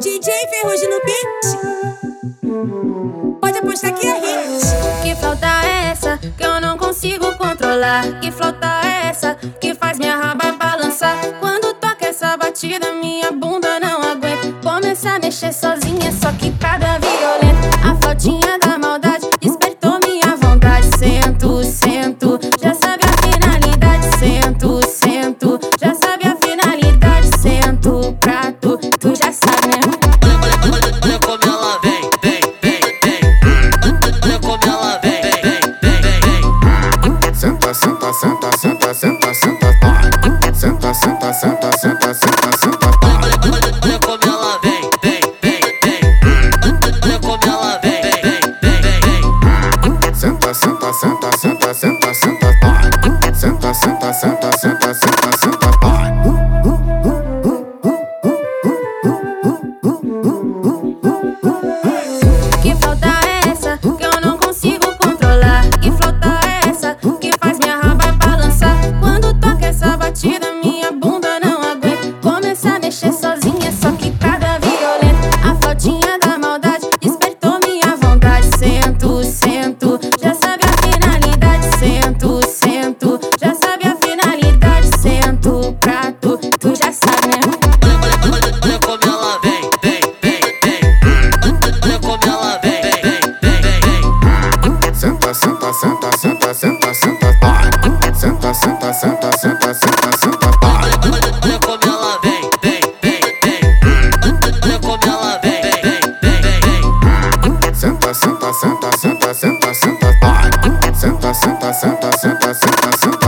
DJ Ferrugem no beat. Pode apostar que é hit. Que flauta é essa que eu não consigo controlar? Que flauta é essa que faz minha raba balançar? Quando toca essa batida, minha bunda não aguenta. Começa a mexer sozinha, só que cada senta, senta, tá. Senta, senta, senta, senta, senta, senta, tá. Olha como ela vem, vem, vem, vem. Olha como ela vem, vem, vem, vem, vem. Senta, senta, senta, senta, senta, senta, tá. Senta, senta, senta, senta. senta, senta, senta, senta, vai. Senta, senta, senta, senta, senta, senta, vai. Olha como ela vem, vem, vem, vem. Olha como ela vem, vem, vem, vem. Senta, senta, senta, senta, senta, senta, vai. Senta, senta, senta, senta, senta, senta.